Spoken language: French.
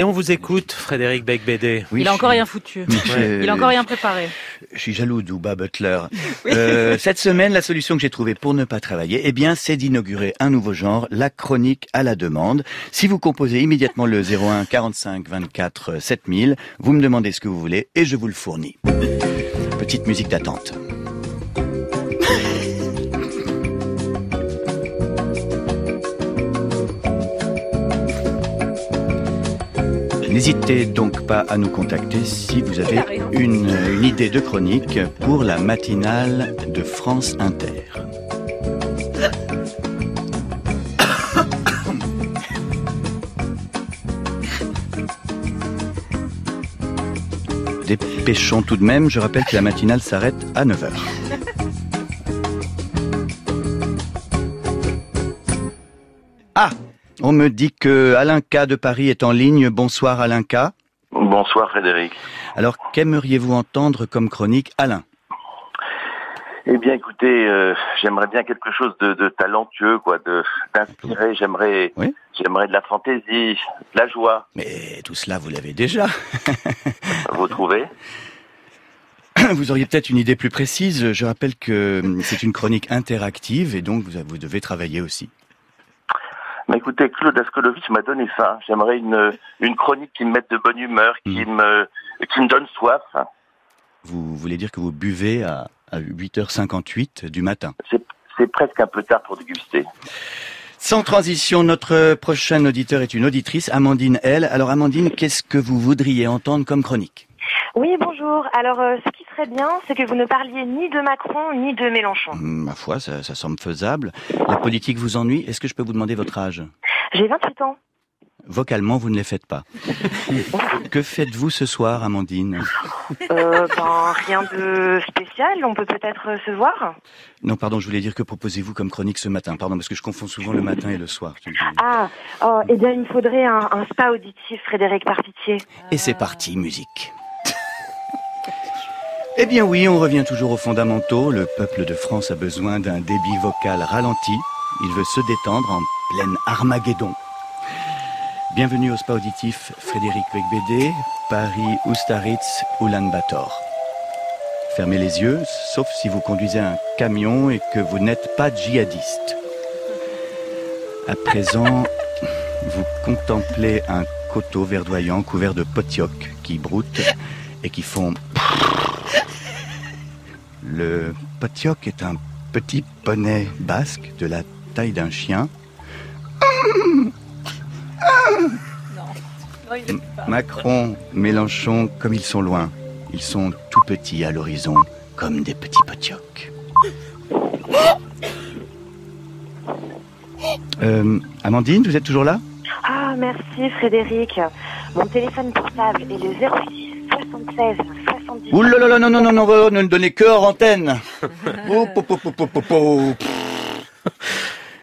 Et on vous écoute, Frédéric Becbédé. Oui, il a encore suis- rien foutu. Il a encore rien préparé. Je suis jaloux d'Ouba Butler. Euh, cette semaine, la solution que j'ai trouvée pour ne pas travailler, eh bien, c'est d'inaugurer un nouveau genre, la chronique à la demande. Si vous composez immédiatement le 01 45 24 7000, vous me demandez ce que vous voulez et je vous le fournis. Petite musique d'attente. N'hésitez donc pas à nous contacter si vous avez une, une idée de chronique pour la matinale de France Inter. Dépêchons tout de même, je rappelle que la matinale s'arrête à 9h. On me dit que Alain K de Paris est en ligne. Bonsoir Alain K. Bonsoir Frédéric. Alors qu'aimeriez-vous entendre comme chronique Alain? Eh bien écoutez, euh, j'aimerais bien quelque chose de, de talentueux, quoi, de d'inspiré. J'aimerais, Oui. j'aimerais de la fantaisie, de la joie. Mais tout cela, vous l'avez déjà. Vous trouvez? Vous auriez peut-être une idée plus précise. Je rappelle que hum, c'est une chronique interactive et donc vous, vous devez travailler aussi. Mais écoutez, Claude Askolovitch m'a donné ça. J'aimerais une une chronique qui me mette de bonne humeur, qui me qui me donne soif. Vous voulez dire que vous buvez à, à 8h58 du matin. C'est c'est presque un peu tard pour déguster. Sans transition, notre prochain auditeur est une auditrice, Amandine L. Alors Amandine, qu'est-ce que vous voudriez entendre comme chronique? Oui, bonjour. Alors, euh, ce qui serait bien, c'est que vous ne parliez ni de Macron ni de Mélenchon. Hum, Ma foi, ça, ça semble faisable. La politique vous ennuie Est-ce que je peux vous demander votre âge? J'ai 28 ans. Vocalement, vous ne les faites pas. que faites-vous ce soir, Amandine? Euh, ben, rien de spécial. On peut peut-être euh, se voir. Non, pardon, je voulais dire que proposez-vous comme chronique ce matin. Pardon, parce que je confonds souvent le matin et le soir. Ah, oh, eh bien, il me faudrait un, un spa auditif, Frédéric, par pitié. Et c'est parti, musique. Eh bien oui, on revient toujours aux fondamentaux. Le peuple de France a besoin d'un débit vocal ralenti. Il veut se détendre en pleine Armageddon. Bienvenue au spa auditif Frédéric Becbédé, Paris, Oustaritz, Ulaanbaatar. Fermez les yeux, sauf si vous conduisez un camion et que vous n'êtes pas djihadiste. À présent, vous contemplez un coteau verdoyant couvert de potiocs qui broutent et qui font... Le potioc est un petit poney basque de la taille d'un chien. Macron, Mélenchon, comme ils sont loin. Ils sont tout petits à l'horizon, comme des petits potiocs. Euh, Amandine, vous êtes toujours là? Ah, merci, Frédéric. Mon téléphone portable est le 06 76 70. Ouh là là non, non, non, non, non, ne donnez que hors antenne.